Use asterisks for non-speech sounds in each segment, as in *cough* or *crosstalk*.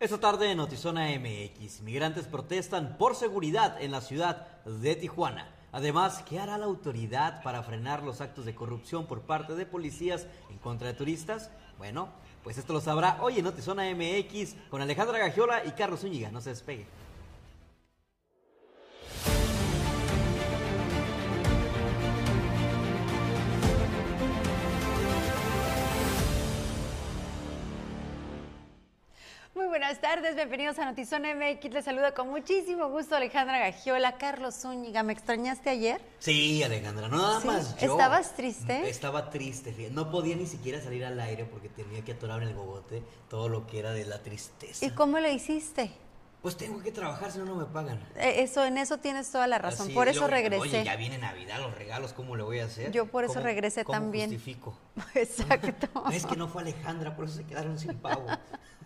Esta tarde en Notizona MX, migrantes protestan por seguridad en la ciudad de Tijuana. Además, ¿qué hará la autoridad para frenar los actos de corrupción por parte de policías en contra de turistas? Bueno, pues esto lo sabrá hoy en Notizona MX con Alejandra Gagiola y Carlos Zúñiga. No se despegue. Muy buenas tardes, bienvenidos a Notizón MX. Les saluda con muchísimo gusto Alejandra Gagiola, Carlos Zúñiga. ¿Me extrañaste ayer? Sí, Alejandra, no nada ¿Sí? más yo. ¿Estabas triste? Estaba triste, no podía ni siquiera salir al aire porque tenía que atorar en el bogote todo lo que era de la tristeza. ¿Y cómo le hiciste? Pues tengo que trabajar, si no, no me pagan. Eh, Eso, en eso tienes toda la razón. Así, por eso regresé. Oye, ya viene Navidad, los regalos, ¿cómo le voy a hacer? Yo por eso ¿Cómo- regresé cómo también. justifico? *laughs* Exacto. *laughs* Es que no fue Alejandra, por eso se quedaron sin pavo.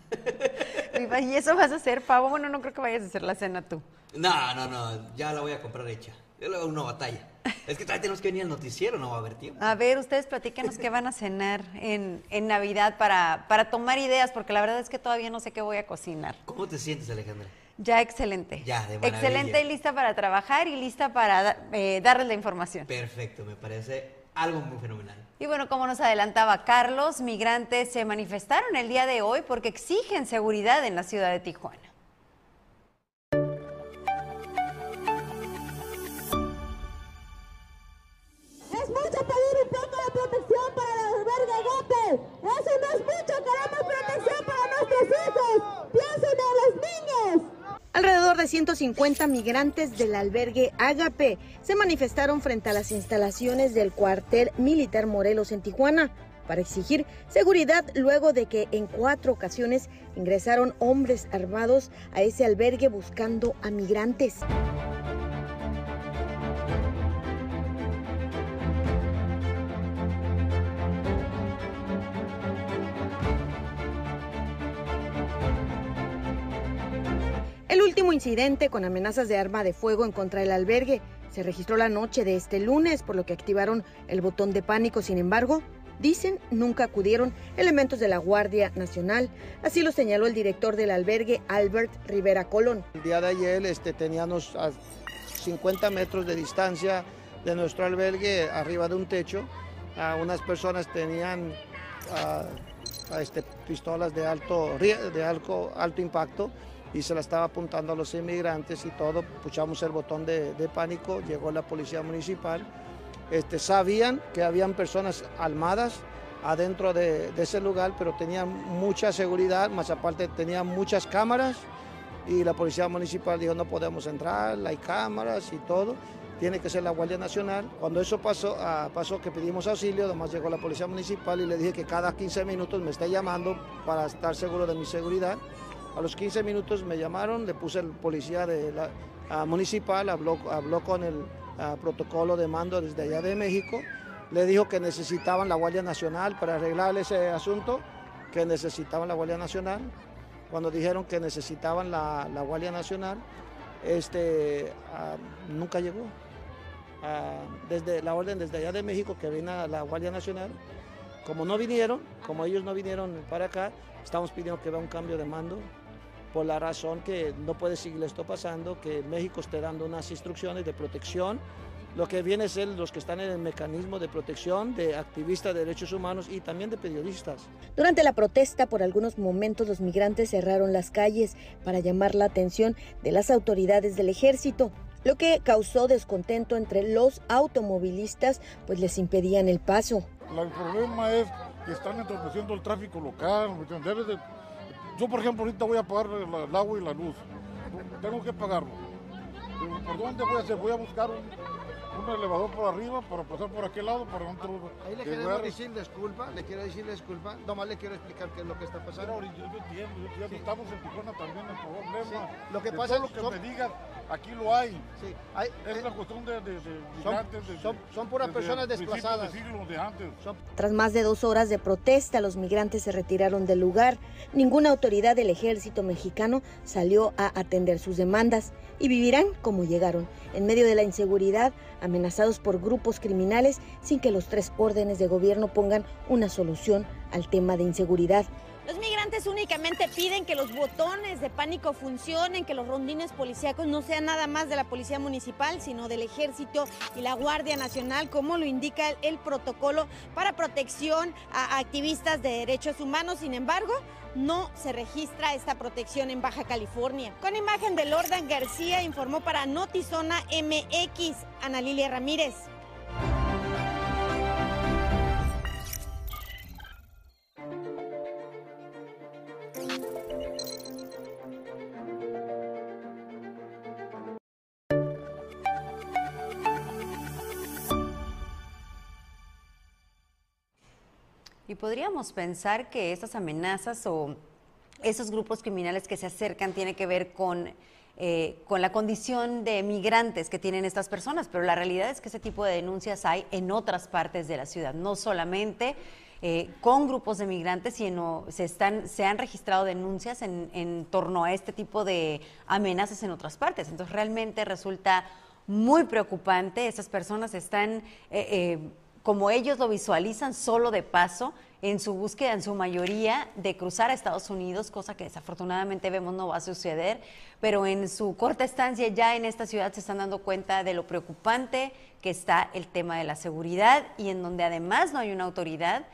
*laughs* ¿Y eso vas a hacer, pavo? Bueno, no creo que vayas a hacer la cena tú. No, no, no, ya la voy a comprar hecha. Yo le hago una batalla. Es que todavía tenemos que venir al noticiero, no va a haber tiempo. A ver, ustedes platíquenos qué van a cenar en, en Navidad para, para tomar ideas, porque la verdad es que todavía no sé qué voy a cocinar. ¿Cómo te sientes, Alejandra? Ya excelente. Ya, de maravilla. Excelente y lista para trabajar y lista para eh, darles la información. Perfecto, me parece algo muy fenomenal. Y bueno, como nos adelantaba Carlos, migrantes se manifestaron el día de hoy porque exigen seguridad en la ciudad de Tijuana. Alrededor de 150 migrantes del albergue Agape se manifestaron frente a las instalaciones del cuartel militar Morelos en Tijuana para exigir seguridad luego de que en cuatro ocasiones ingresaron hombres armados a ese albergue buscando a migrantes. El último incidente con amenazas de arma de fuego en contra del albergue se registró la noche de este lunes, por lo que activaron el botón de pánico. Sin embargo, dicen nunca acudieron elementos de la Guardia Nacional. Así lo señaló el director del albergue, Albert Rivera Colón. El día de ayer este, teníamos a 50 metros de distancia de nuestro albergue, arriba de un techo. Ah, unas personas tenían este, pistolas de alto, alto, alto impacto y se la estaba apuntando a los inmigrantes y todo. Puchamos el botón de, pánico, llegó la policía municipal. Este, sabían que habían personas armadas adentro de, de ese lugar, pero tenían mucha seguridad, más aparte tenían muchas cámaras y la policía municipal dijo no podemos entrar, hay cámaras y todo, tiene que ser la Guardia Nacional. Cuando eso pasó, ah, pasó que pedimos auxilio, además llegó la policía municipal y le dije que cada 15 minutos me está llamando para estar seguro de mi seguridad. A los 15 minutos me llamaron, le puse el policía de la, municipal, habló, habló con el protocolo de mando desde allá de México, le dijo que necesitaban la Guardia Nacional para arreglar ese asunto, que necesitaban la Guardia Nacional. Cuando dijeron que necesitaban la, Guardia Nacional, este, nunca llegó. Desde la orden desde allá de México que viene a la Guardia Nacional, como no vinieron, como ellos no vinieron para acá, estamos pidiendo que vea un cambio de mando por la razón que no puede seguir esto pasando, que México esté dando unas instrucciones de protección, lo que viene a ser los que están en el mecanismo de protección de activistas de derechos humanos y también de periodistas. Durante la protesta, por algunos momentos los migrantes cerraron las calles para llamar la atención de las autoridades del ejército, lo que causó descontento entre los automovilistas, pues les impedían el paso. El problema es que están entorpeciendo el tráfico local. ¿me entiendes? Yo, por ejemplo, ahorita voy a pagar el agua y la luz. Tengo que pagarlo. Pero, ¿Por dónde voy a hacer? Voy a buscar un, un elevador por arriba para pasar por aquel lado para otro. Ahí le que queremos decir disculpa, le quiero decir disculpa, nomás le quiero explicar qué es lo que está Pero pasando. ahorita yo entiendo, yo entiendo, estamos en Tijuana también el problema. Sí, lo que De pasa es lo que que son- me digas, aquí lo hay. Sí, hay- Es eh, una cuestión de, de, de son- migrantes. de- son- son puras desde personas desplazadas. De siglos de antes. son- Tras más de dos horas de protesta, los migrantes se retiraron del lugar. Ninguna autoridad del ejército mexicano salió a atender sus demandas y vivirán como llegaron, en medio de la inseguridad, amenazados por grupos criminales, sin que los tres órdenes de gobierno pongan una solución al tema de inseguridad. Los migrantes únicamente piden que los botones de pánico funcionen, que los rondines policíacos no sean nada más de la policía municipal, sino del ejército y la Guardia Nacional, como lo indica el, protocolo para protección a activistas de derechos humanos. Sin embargo, no se registra esta protección en Baja California. Con imagen de Lordan García informó para Notizona MX Ana Lilia Ramírez. Podríamos pensar que estas amenazas o esos grupos criminales que se acercan tiene que ver con, eh, con la condición de migrantes que tienen estas personas, pero la realidad es que ese tipo de denuncias hay en otras partes de la ciudad, no solamente eh, con grupos de migrantes, sino se, están, se han registrado denuncias en, en torno a este tipo de amenazas en otras partes. Entonces realmente resulta muy preocupante, esas personas están... Eh, como ellos lo visualizan, solo de paso, en su búsqueda, en su mayoría, de cruzar a Estados Unidos, cosa que desafortunadamente vemos no va a suceder, pero en su corta estancia ya en esta ciudad se están dando cuenta de lo preocupante que está el tema de la seguridad y en donde además no hay una autoridad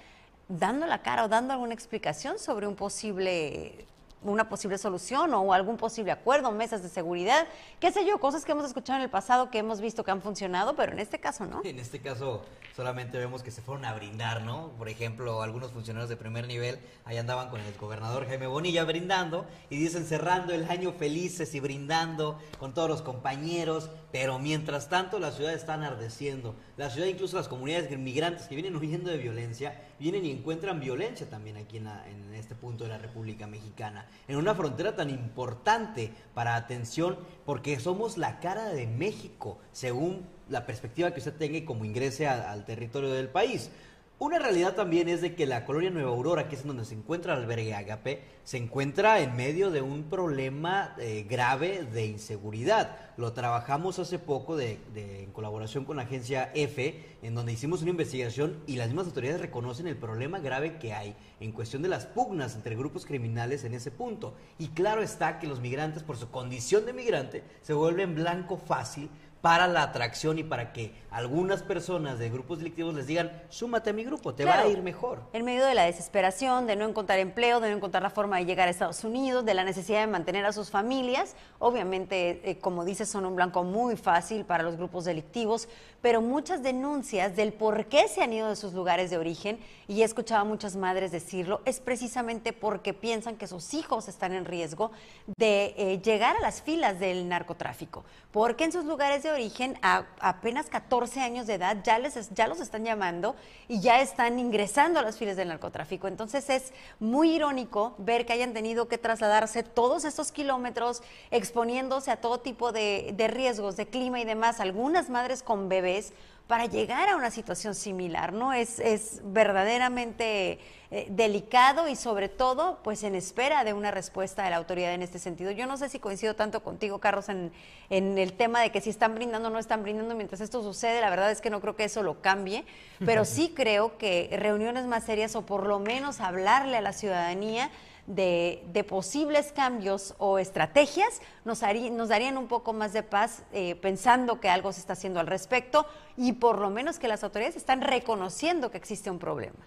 dando la cara o dando alguna explicación sobre un posible una posible solución o algún posible acuerdo, mesas de seguridad, qué sé yo, cosas que hemos escuchado en el pasado que hemos visto que han funcionado, pero en este caso no. En este caso solamente vemos que se fueron a brindar, ¿no? Por ejemplo, algunos funcionarios de primer nivel ahí andaban con el gobernador Jaime Bonilla brindando y dicen cerrando el año felices y brindando con todos los compañeros, pero mientras tanto la ciudad está enardeciendo. La ciudad, incluso las comunidades inmigrantes que vienen huyendo de violencia, vienen y encuentran violencia también aquí en, en este punto de la República Mexicana. En una frontera tan importante para atención, porque somos la cara de México, según la perspectiva que usted tenga y como ingrese al territorio del país. Una realidad también es de que la colonia Nueva Aurora, que es donde se encuentra el albergue Agape, se encuentra en medio de un problema eh, grave de inseguridad. Lo trabajamos hace poco de, en colaboración con la agencia EFE, en donde hicimos una investigación y las mismas autoridades reconocen el problema grave que hay en cuestión de las pugnas entre grupos criminales en ese punto. Y claro está que los migrantes, por su condición de migrante, se vuelven blanco fácil para la atracción y para que algunas personas de grupos delictivos les digan, súmate a mi grupo, te va a ir mejor. En medio de la desesperación, de no encontrar empleo, de no encontrar la forma de llegar a Estados Unidos, de la necesidad de mantener a sus familias, obviamente, eh, como dices, son un blanco muy fácil para los grupos delictivos, pero muchas denuncias del por qué se han ido de sus lugares de origen, y he escuchado a muchas madres decirlo, es precisamente porque piensan que sus hijos están en riesgo de eh, llegar a las filas del narcotráfico, porque en sus lugares de origen a apenas 14 años de edad ya, les, ya los están llamando y ya están ingresando a las filas del narcotráfico. Entonces es muy irónico ver que hayan tenido que trasladarse todos estos kilómetros exponiéndose a todo tipo de, de riesgos de clima y demás. Algunas madres con bebés para llegar a una situación similar, ¿no? Es, es verdaderamente eh, delicado y sobre todo, pues en espera de una respuesta de la autoridad en este sentido. Yo no sé si coincido tanto contigo, Carlos, en, en el tema de que si están brindando o no están brindando mientras esto sucede, la verdad es que no creo que eso lo cambie, pero *laughs* sí creo que reuniones más serias o por lo menos hablarle a la ciudadanía de, posibles cambios o estrategias nos, nos darían un poco más de paz eh, pensando que algo se está haciendo al respecto y por lo menos que las autoridades están reconociendo que existe un problema.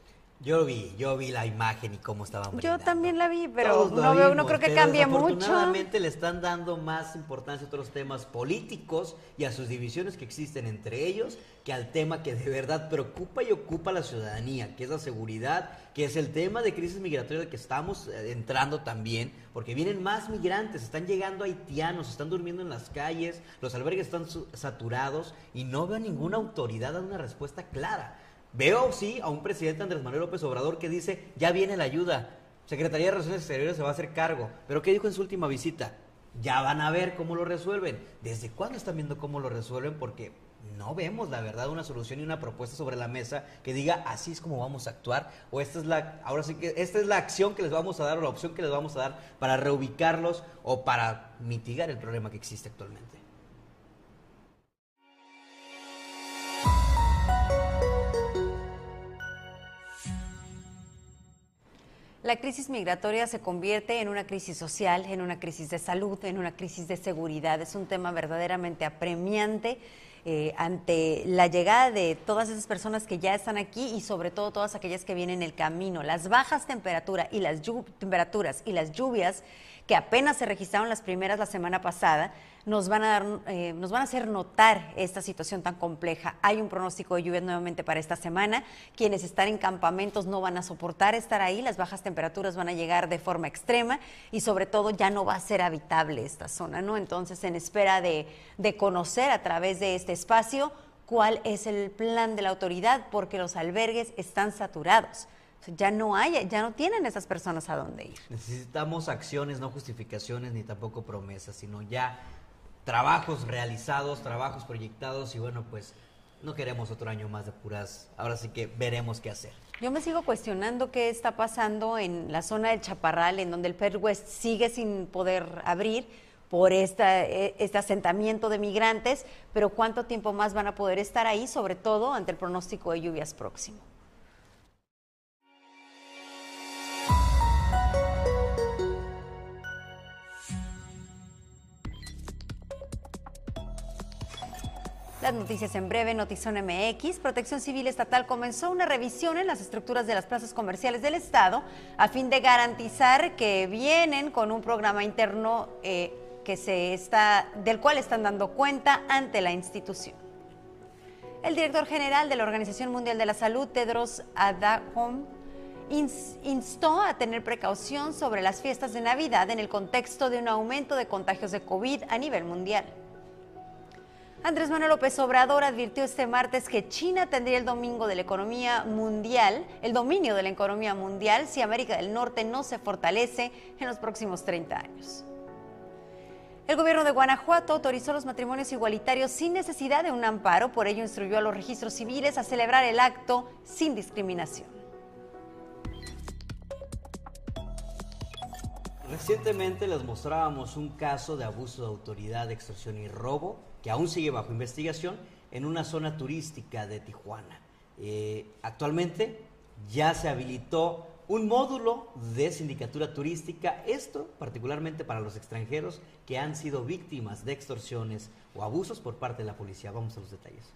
Yo vi, yo vi la imagen y cómo estaban Yo también la vi, pero no, veo, no creo que cambie mucho. Afortunadamente le están dando más importancia a otros temas políticos y a sus divisiones que existen entre ellos que al tema que de verdad preocupa y ocupa a la ciudadanía, que es la seguridad, que es el tema de crisis migratoria que estamos eh, entrando también, porque vienen más migrantes, están llegando haitianos, están durmiendo en las calles, los albergues están saturados y no veo ninguna autoridad dando una respuesta clara. Veo, sí, a un presidente Andrés Manuel López Obrador que dice, ya viene la ayuda, Secretaría de Relaciones Exteriores se va a hacer cargo. Pero ¿qué dijo en su última visita? Ya van a ver cómo lo resuelven. ¿Desde cuándo están viendo cómo lo resuelven? Porque no vemos, la verdad, una solución y una propuesta sobre la mesa que diga así es como vamos a actuar o esta es la, ahora sí que esta es la acción que les vamos a dar o la opción que les vamos a dar para reubicarlos o para mitigar el problema que existe actualmente. La crisis migratoria se convierte en una crisis social, en una crisis de salud, en una crisis de seguridad. Es un tema verdaderamente apremiante eh, ante la llegada de todas esas personas que ya están aquí y sobre todo todas aquellas que vienen en el camino. Las bajas temperaturas y las temperaturas y las lluvias que apenas se registraron las primeras la semana pasada, nos van a dar, eh, nos van a hacer notar esta situación tan compleja. Hay un pronóstico de lluvias nuevamente para esta semana. Quienes están en campamentos no van a soportar estar ahí. Las bajas temperaturas van a llegar de forma extrema y sobre todo ya no va a ser habitable esta zona, ¿no? Entonces, en espera de, de conocer a través de este espacio cuál es el plan de la autoridad, porque los albergues están saturados. Ya no hay, ya no tienen esas personas a dónde ir. Necesitamos acciones, no justificaciones ni tampoco promesas, sino ya trabajos realizados, trabajos proyectados y bueno, pues no queremos otro año más de puras. Ahora sí que veremos qué hacer. Yo me sigo cuestionando qué está pasando en la zona del Chaparral, en donde el Fair West sigue sin poder abrir por esta, e, este asentamiento de migrantes, pero cuánto tiempo más van a poder estar ahí, sobre todo ante el pronóstico de lluvias próximo. Las noticias en breve, Notizón MX. Protección Civil Estatal comenzó una revisión en las estructuras de las plazas comerciales del Estado a fin de garantizar que vienen con un programa interno eh, que se está, del cual están dando cuenta ante la institución. El director general de la Organización Mundial de la Salud, Tedros Adhanom, instó a tener precaución sobre las fiestas de Navidad en el contexto de un aumento de contagios de COVID a nivel mundial. Andrés Manuel López Obrador advirtió este martes que China tendría el domingo de la economía mundial, el dominio de la economía mundial si América del Norte no se fortalece en los próximos 30 años. El gobierno de Guanajuato autorizó los matrimonios igualitarios sin necesidad de un amparo, por ello instruyó a los registros civiles a celebrar el acto sin discriminación. Recientemente les mostrábamos un caso de abuso de autoridad, extorsión y robo que aún sigue bajo investigación en una zona turística de Tijuana. Eh, actualmente ya se habilitó un módulo de sindicatura turística, esto particularmente para los extranjeros que han sido víctimas de extorsiones o abusos por parte de la policía. Vamos a los detalles.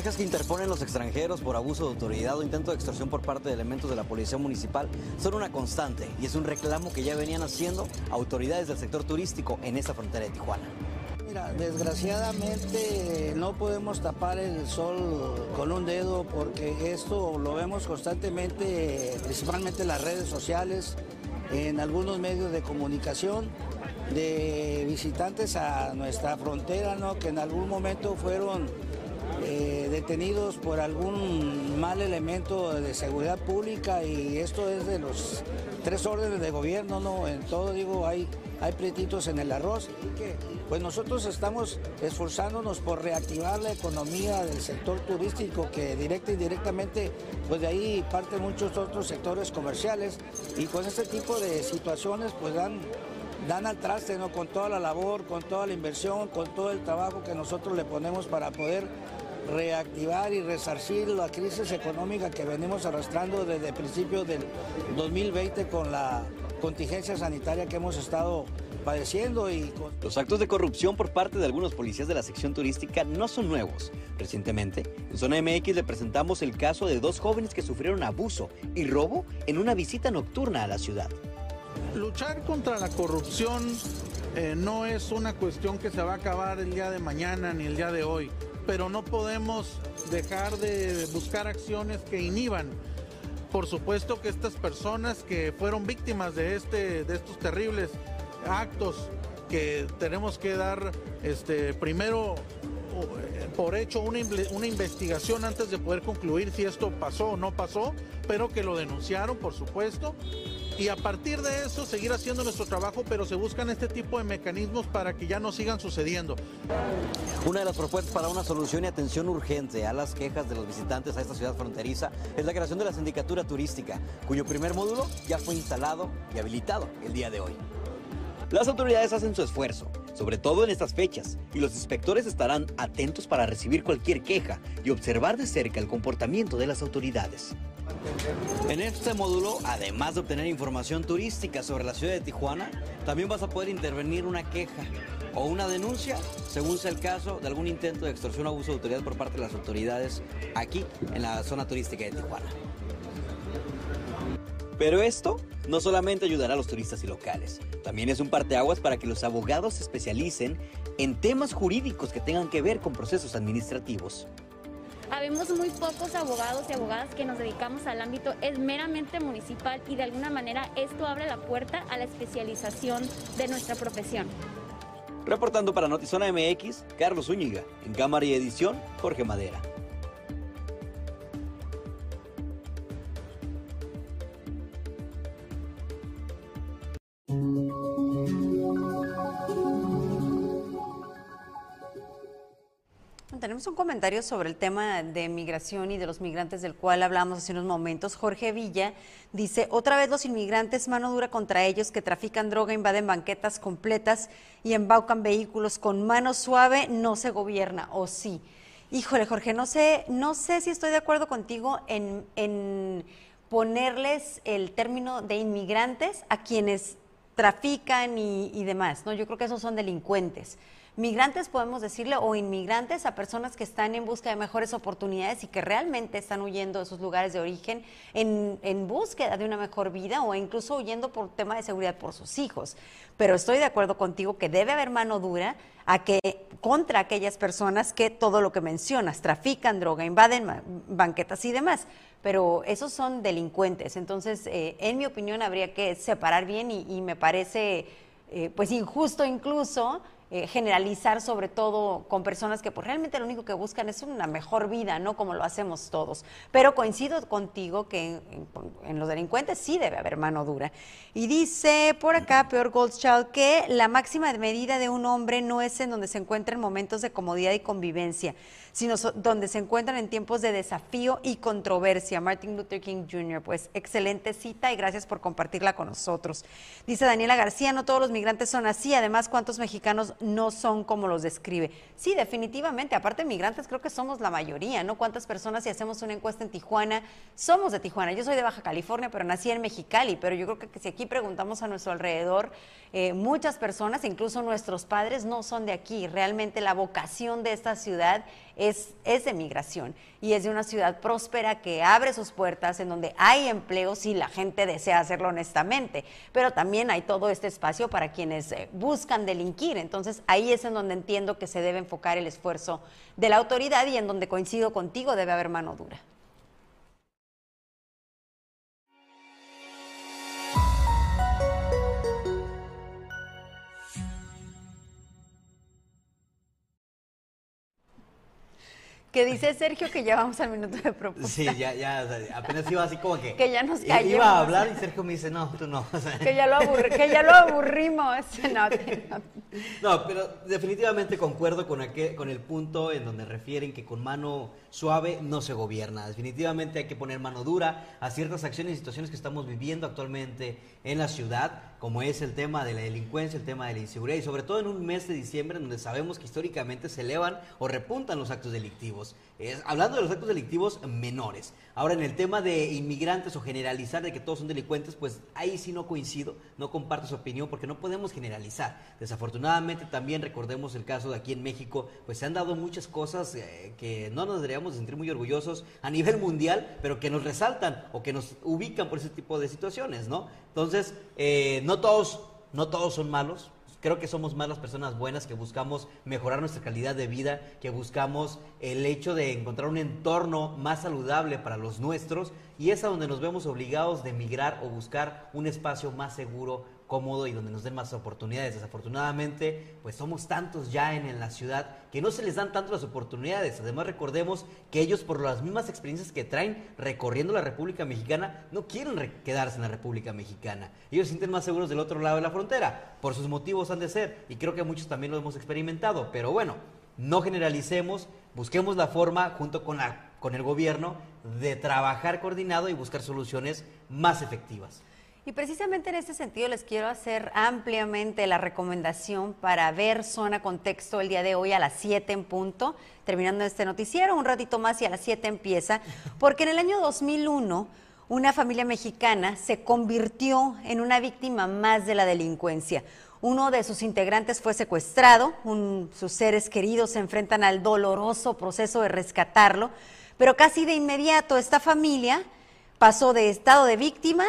Quejas que interponen los extranjeros por abuso de autoridad o intento de extorsión por parte de elementos de la Policía Municipal son una constante y es un reclamo que ya venían haciendo autoridades del sector turístico en esta frontera de Tijuana. Mira, desgraciadamente no podemos tapar el sol con un dedo porque esto lo vemos constantemente, principalmente en las redes sociales, en algunos medios de comunicación de visitantes a nuestra frontera, ¿no? que en algún momento fueron eh, detenidos por algún mal elemento de seguridad pública y esto es de los tres órdenes de gobierno, ¿no? En todo, digo, hay, hay en el arroz. Pues nosotros estamos esforzándonos por reactivar la economía del sector turístico, que directa y indirectamente, pues de ahí parten muchos otros sectores comerciales y con este tipo de situaciones, pues dan dan al traste ¿no? con toda la labor, con toda la inversión, con todo el trabajo que nosotros le ponemos para poder reactivar y resarcir la crisis económica que venimos arrastrando desde principios del 2020 con la contingencia sanitaria que hemos estado padeciendo y Los actos de corrupción por parte de algunos policías de la sección turística no son nuevos. Recientemente, en Zona MX le presentamos el caso de dos jóvenes que sufrieron abuso y robo en una visita nocturna a la ciudad. Luchar contra la corrupción eh, no es una cuestión que se va a acabar el día de mañana ni el día de hoy pero no podemos dejar de buscar acciones que inhiban. Por supuesto que estas personas que fueron víctimas de, este, de estos terribles actos que tenemos que dar este, primero por hecho una, una, investigación antes de poder concluir si esto pasó o no pasó, pero que lo denunciaron, por supuesto, y a partir de eso seguir haciendo nuestro trabajo, pero se buscan este tipo de mecanismos para que ya no sigan sucediendo. Una de las propuestas para una solución y atención urgente a las quejas de los visitantes a esta ciudad fronteriza es la creación de la sindicatura turística, cuyo primer módulo ya fue instalado y habilitado el día de hoy. Las autoridades hacen su esfuerzo, sobre todo en estas fechas, y los inspectores estarán atentos para recibir cualquier queja y observar de cerca el comportamiento de las autoridades. En este módulo, además de obtener información turística sobre la ciudad de Tijuana, también vas a poder intervenir una queja o una denuncia, según sea el caso, de algún intento de extorsión o abuso de autoridad por parte de las autoridades aquí en la zona turística de Tijuana. Pero esto no solamente ayudará a los turistas y locales, también es un parteaguas para que los abogados se especialicen en temas jurídicos que tengan que ver con procesos administrativos. Habemos muy pocos abogados y abogadas que nos dedicamos al ámbito es meramente municipal y de alguna manera esto abre la puerta a la especialización de nuestra profesión. Reportando para Notizona MX, Carlos Zúñiga. En cámara y edición, Jorge Madera. Tenemos un comentario sobre el tema de migración y de los migrantes del cual hablamos hace unos momentos. Jorge Villa dice, otra vez los inmigrantes, mano dura contra ellos que trafican droga, invaden banquetas completas y embaucan vehículos con mano suave, no se gobierna, o sí. Híjole, Jorge, no sé, no sé si estoy de acuerdo contigo en, en ponerles el término de inmigrantes a quienes trafican y, y demás, ¿no? Yo creo que esos son delincuentes migrantes podemos decirle o inmigrantes a personas que están en busca de mejores oportunidades y que realmente están huyendo de sus lugares de origen en, en búsqueda de una mejor vida o incluso huyendo por tema de seguridad por sus hijos. Pero estoy de acuerdo contigo que debe haber mano dura a que contra aquellas personas que todo lo que mencionas, trafican droga, invaden banquetas y demás. Pero esos son delincuentes. Entonces, eh, en mi opinión, habría que separar bien y, me parece eh, pues injusto incluso eh, generalizar sobre todo con personas que pues, realmente lo único que buscan es una mejor vida, ¿no? Como lo hacemos todos. Pero coincido contigo que en, los delincuentes sí debe haber mano dura. Y dice por acá, peor Goldchild, que la máxima medida de un hombre no es en donde se encuentran momentos de comodidad y convivencia, sino donde se encuentran en tiempos de desafío y controversia. Martin Luther King Jr., pues excelente cita y gracias por compartirla con nosotros. Dice Daniela García, no todos los migrantes son así, además, ¿cuántos mexicanos no son como los describe? Sí, definitivamente, aparte de migrantes, creo que somos la mayoría, ¿no? ¿Cuántas personas, si hacemos una encuesta en Tijuana, somos de Tijuana? Yo soy de Baja California, pero nací en Mexicali, pero yo creo que si aquí preguntamos a nuestro alrededor, eh, muchas personas, incluso nuestros padres, no son de aquí. Realmente la vocación de esta ciudad es, es de migración y es de una ciudad próspera que abre sus puertas, en donde hay empleo si la gente desea hacerlo honestamente, pero también hay todo este espacio para quienes eh, buscan delinquir. Entonces ahí es en donde entiendo que se debe enfocar el esfuerzo de la autoridad y en donde coincido contigo debe haber mano dura. Que dice Sergio que ya vamos al minuto de propuesta. Sí, ya, ya, apenas iba así como que... Que ya nos callemos. Iba a hablar y Sergio me dice, no, tú no. que, ya lo que ya lo aburrimos. *laughs* No, no, pero definitivamente concuerdo con, aquel, con el punto en donde refieren que con mano suave no se gobierna. Definitivamente hay que poner mano dura a ciertas acciones y situaciones que estamos viviendo actualmente en la ciudad, como es el tema de la delincuencia, el tema de la inseguridad y sobre todo en un mes de diciembre donde sabemos que históricamente se elevan o repuntan los actos delictivos. Es, hablando de los actos delictivos menores. Ahora, en el tema de inmigrantes o generalizar de que todos son delincuentes, pues ahí sí no coincido, no comparto su opinión porque no podemos generalizar. Desafortunadamente también recordemos el caso de aquí en México, pues se han dado muchas cosas eh, que no nos deberíamos sentir muy orgullosos a nivel mundial, pero que nos resaltan o que nos ubican por ese tipo de situaciones, ¿no? Entonces, eh, no todos, no todos son malos, Creo que somos más las personas buenas que buscamos mejorar nuestra calidad de vida, que buscamos el hecho de encontrar un entorno más saludable para los nuestros y es a donde nos vemos obligados de emigrar o buscar un espacio más seguro cómodo y donde nos den más oportunidades. Desafortunadamente, pues somos tantos ya en, la ciudad que no se les dan tanto las oportunidades. Además, recordemos que ellos, por las mismas experiencias que traen recorriendo la República Mexicana, no quieren re- quedarse en la República Mexicana. Ellos se sienten más seguros del otro lado de la frontera. Por sus motivos han de ser. Y creo que muchos también lo hemos experimentado. Pero bueno, no generalicemos, busquemos la forma junto con, la, con el gobierno de trabajar coordinado y buscar soluciones más efectivas. Y precisamente en este sentido les quiero hacer ampliamente la recomendación para ver Zona Contexto el día de hoy a las 7 en punto, terminando este noticiero, un ratito más y a las 7 empieza, porque en el año 2001 una familia mexicana se convirtió en una víctima más de la delincuencia. Uno de sus integrantes fue secuestrado, un- sus seres queridos se enfrentan al doloroso proceso de rescatarlo, pero casi de inmediato esta familia pasó de estado de víctima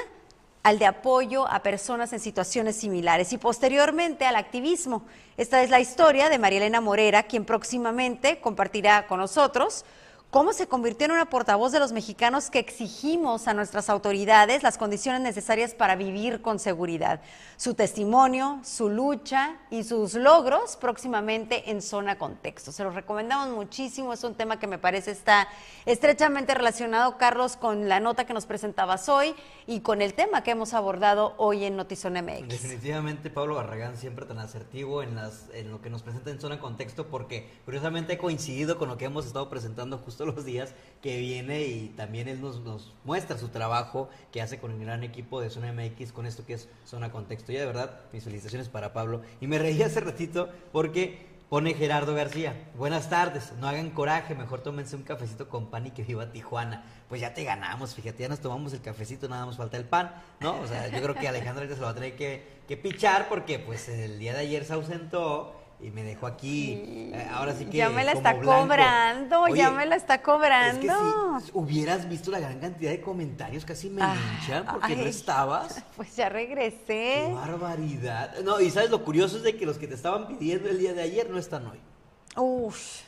al de apoyo a personas en situaciones similares y posteriormente al activismo. Esta es la historia de María Elena Morera, quien próximamente compartirá con nosotros cómo se convirtió en una portavoz de los mexicanos que exigimos a nuestras autoridades las condiciones necesarias para vivir con seguridad. Su testimonio, su lucha y sus logros próximamente en Zona Contexto. Se los recomendamos muchísimo, es un tema que me parece está estrechamente relacionado, Carlos, con la nota que nos presentabas hoy y con el tema que hemos abordado hoy en Notizón MX. Definitivamente Pablo Barragán siempre tan asertivo en, las, lo que nos presenta en Zona Contexto porque curiosamente ha coincidido con lo que hemos estado presentando justo los días que viene y también él nos, nos muestra su trabajo que hace con el gran equipo de Zona MX con esto que es Zona Contexto. Y de verdad, mis felicitaciones para Pablo. Y me reí hace ratito porque pone Gerardo García. Buenas tardes, no hagan coraje, mejor tómense un cafecito con pan y que viva Tijuana. Pues ya te ganamos, fíjate, ya nos tomamos el cafecito, nada más falta el pan, ¿no? O sea, yo creo que Alejandra ahorita se lo va a tener que, que pichar porque pues el día de ayer se ausentó y me dejó aquí, eh, ahora sí que ya me la está blanco. cobrando, ya me la está Es que cobrando. si hubieras visto la gran cantidad de comentarios, casi me Ay, linchan porque no estabas. *laughs* Pues ya ¡Qué regresé. barbaridad! No, y sabes lo curioso es de que los que te estaban pidiendo el día de ayer no están hoy. Uf,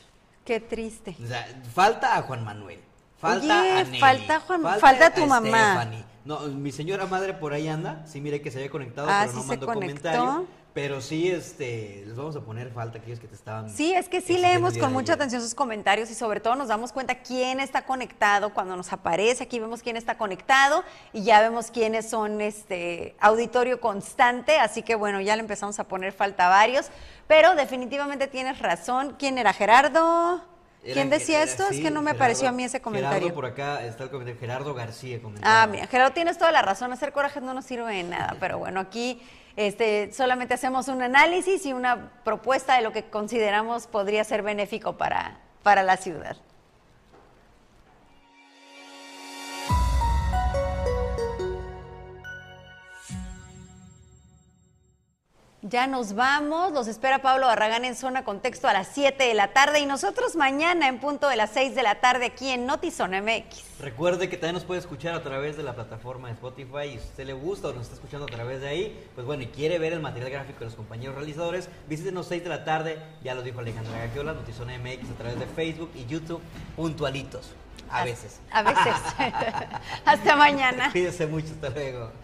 qué triste. O sea, falta a Juan Manuel. Falta Oye, a Nelly, falta Juan- falta tu a mamá. Stephanie. No, mi señora madre por ahí anda. Sí, mire que se había conectado, Ah, pero sí no mandó comentario. Pero sí, este, les vamos a poner falta a aquellos que te estaban. Sí, es que sí leemos con mucha atención sus comentarios y sobre todo nos damos cuenta quién está conectado cuando nos aparece. Aquí vemos quién está conectado y ya vemos quiénes son este auditorio constante. Así que bueno, ya le empezamos a poner falta a varios. Pero definitivamente tienes razón. ¿Quién era Gerardo? Era ¿Quién decía era- esto? es que no me Gerardo- apareció a mí ese comentario. Gerardo por acá está el comentario. Gerardo García comentaba. Ah, mira, Gerardo, tienes toda la razón. Hacer corajes no nos sirve de nada, pero bueno, aquí este, solamente hacemos un análisis y una propuesta de lo que consideramos podría ser benéfico para, para la ciudad. Ya nos vamos, los espera Pablo Barragán en Zona Contexto a las 7 de la tarde y nosotros mañana en punto de las 6 de la tarde aquí en Notizona MX. Recuerde que también nos puede escuchar a través de la plataforma de Spotify y si usted le gusta o nos está escuchando a través de ahí, pues bueno, y quiere ver el material gráfico de los compañeros realizadores, visítenos 6 de la tarde, ya lo dijo Alejandra Gagiola, Notizona MX a través de Facebook y YouTube, puntualitos, a veces. A veces. *laughs* Hasta mañana. Cuídese mucho, hasta luego.